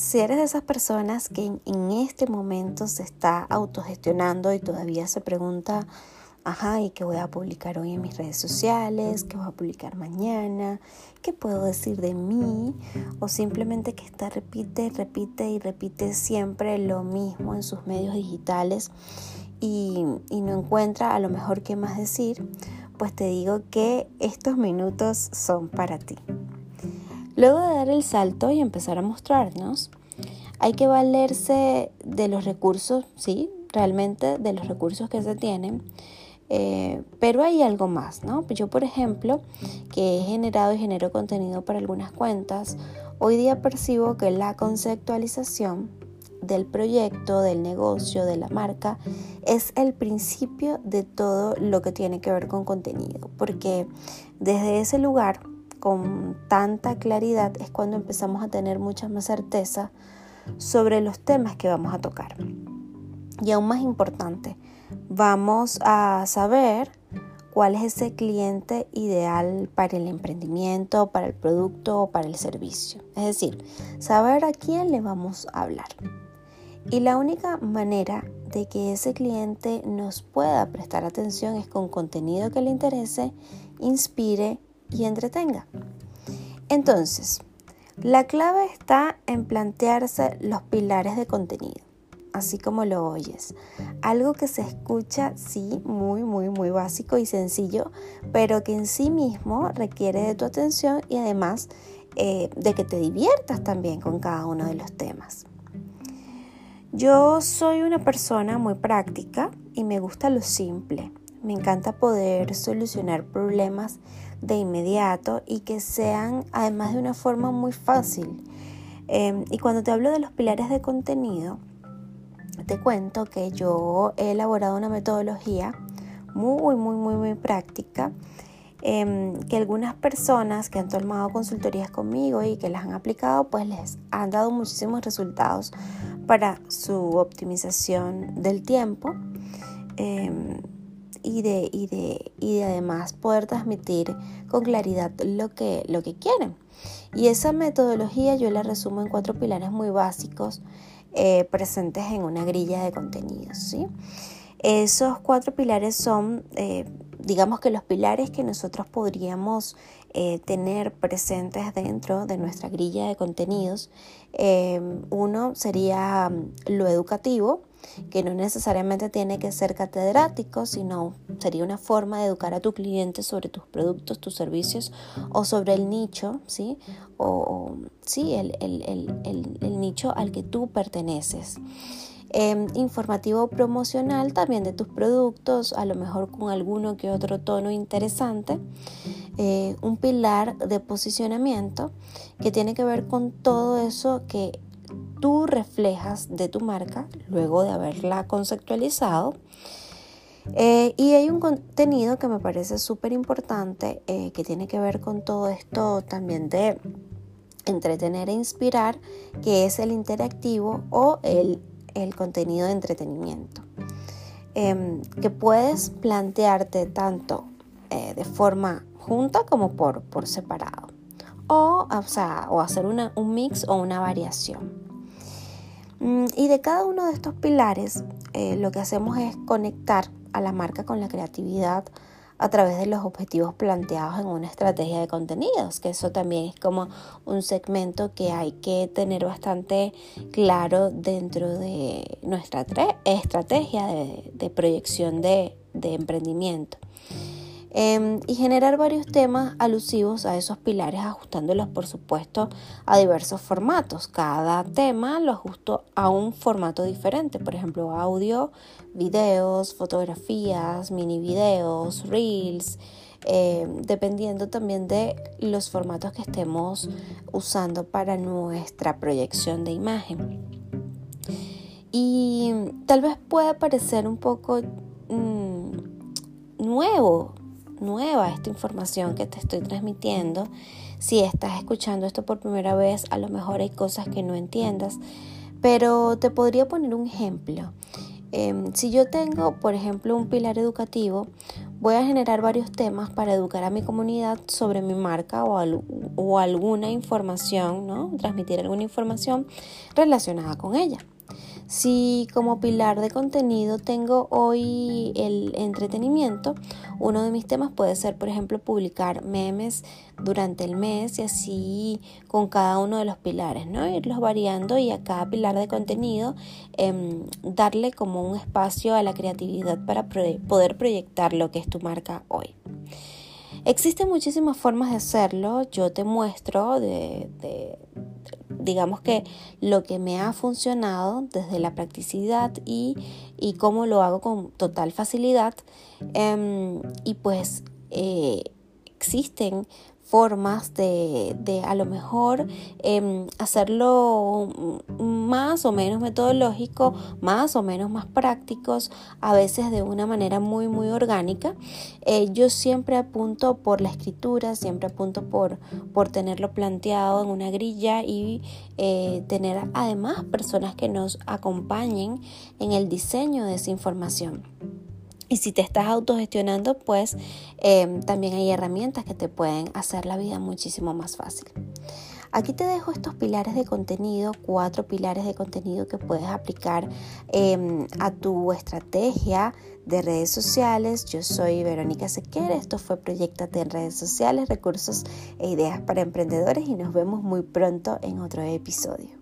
Si eres de esas personas que en, este momento se está autogestionando y todavía se pregunta, ajá, ¿y qué voy a publicar hoy en mis redes sociales? ¿Qué voy a publicar mañana? ¿Qué puedo decir de mí? O simplemente que está repite, repite y repite siempre lo mismo en sus medios digitales y, y no encuentra a lo mejor qué más decir, pues te digo que estos minutos son para ti. Luego de dar el salto y empezar a mostrarnos, hay que valerse de los recursos, sí, realmente de los recursos que se tienen, eh, pero hay algo más, ¿no? Yo, por ejemplo, que he generado y genero contenido para algunas cuentas, hoy día percibo que la conceptualización del proyecto, del negocio, de la marca, es el principio de todo lo que tiene que ver con contenido, porque desde ese lugar con tanta claridad es cuando empezamos a tener mucha más certeza sobre los temas que vamos a tocar. Y aún más importante, vamos a saber cuál es ese cliente ideal para el emprendimiento, para el producto o para el servicio. Es decir, saber a quién le vamos a hablar. Y la única manera de que ese cliente nos pueda prestar atención es con contenido que le interese, inspire y entretenga. Entonces, la clave está en plantearse los pilares de contenido, así como lo oyes. Algo que se escucha, sí, muy, muy, muy básico y sencillo, pero que en sí mismo requiere de tu atención y además eh, de que te diviertas también con cada uno de los temas. Yo soy una persona muy práctica y me gusta lo simple. Me encanta poder solucionar problemas de inmediato y que sean además de una forma muy fácil. Em, y cuando te hablo de los pilares de contenido, te cuento que yo he elaborado una metodología muy, muy, muy, muy práctica em, que algunas personas que han tomado consultorías conmigo y que las han aplicado, pues les han dado muchísimos resultados para su optimización del tiempo. Em, y de, y de, y de además poder transmitir con claridad lo que, lo que quieren. Y esa metodología yo la resumo en cuatro pilares muy básicos eh, presentes en una grilla de contenidos. ¿sí? Esos cuatro pilares son, eh, digamos que los pilares que nosotros podríamos eh, tener presentes dentro de nuestra grilla de contenidos. uno sería mm, lo educativo, que no necesariamente tiene que ser catedrático, sino sería una forma de educar a tu cliente sobre tus productos, tus servicios o sobre el nicho, ¿sí? O, sí, el, el, nicho al que tú perteneces. Em, informativo promocional también de tus productos, a lo mejor con alguno que otro tono interesante. Eh, un pilar de posicionamiento que tiene que ver con todo eso que tú reflejas de tu marca luego de haberla conceptualizado. Eh, y hay un contenido que me parece súper importante eh, que tiene que ver con todo esto también de entretener e inspirar, que es el interactivo o el, contenido de entretenimiento. Em, que puedes plantearte tanto eh, de forma junta como por, por separado. O, o, hacer un mix o una variación. Mm, y de cada uno de estos pilares, eh, lo que hacemos es conectar a la marca con la creatividad a través de los objetivos planteados en una estrategia de contenidos, que eso también es como un segmento que hay que tener bastante claro dentro de nuestra estrategia de, proyección de emprendimiento. Em, y generar varios temas alusivos a esos pilares, ajustándolos por supuesto a diversos formatos. Cada tema lo ajusto a un formato diferente, por ejemplo, audio, videos, fotografías, mini videos, reels. Em, dependiendo también de los formatos que estemos usando para nuestra proyección de imagen. Y tal vez pueda parecer un poco mm, nuevo nueva esta información que te estoy transmitiendo. Si estás escuchando esto por primera vez, a lo mejor hay cosas que no entiendas, pero te podría poner un ejemplo. Em, si yo tengo, por ejemplo, un pilar educativo, voy a generar varios temas para educar a mi comunidad sobre mi marca o, o alguna información, ¿no? Transmitir alguna información relacionada con ella. Si como pilar de contenido tengo hoy el entretenimiento, uno de mis temas puede ser, por ejemplo, publicar memes durante el mes y así con cada uno de los pilares, ¿no? Irlos variando y a cada pilar de contenido em, darle como un espacio a la creatividad para poder proyectar lo que es tu marca hoy. Existen muchísimas formas de hacerlo. Yo te muestro de digamos que lo que me ha funcionado desde la practicidad y, y cómo lo hago con total facilidad. Em, y pues eh, existen formas de, de a lo mejor em, hacerlo más o menos metodológico, más o menos más prácticos, a veces de una manera muy muy orgánica. Eh, yo siempre apunto por la escritura, siempre apunto por, por tenerlo planteado en una grilla y eh, tener además personas que nos acompañen en el diseño de esa información. Y si te estás autogestionando, pues em, también hay herramientas que te pueden hacer la vida muchísimo más fácil. Aquí te dejo estos pilares de contenido, cuatro pilares de contenido que puedes aplicar em, a tu estrategia de redes sociales. Yo soy Verónica Sequera, esto fue Proyectate en redes sociales, recursos e ideas para emprendedores y nos vemos muy pronto en otro episodio.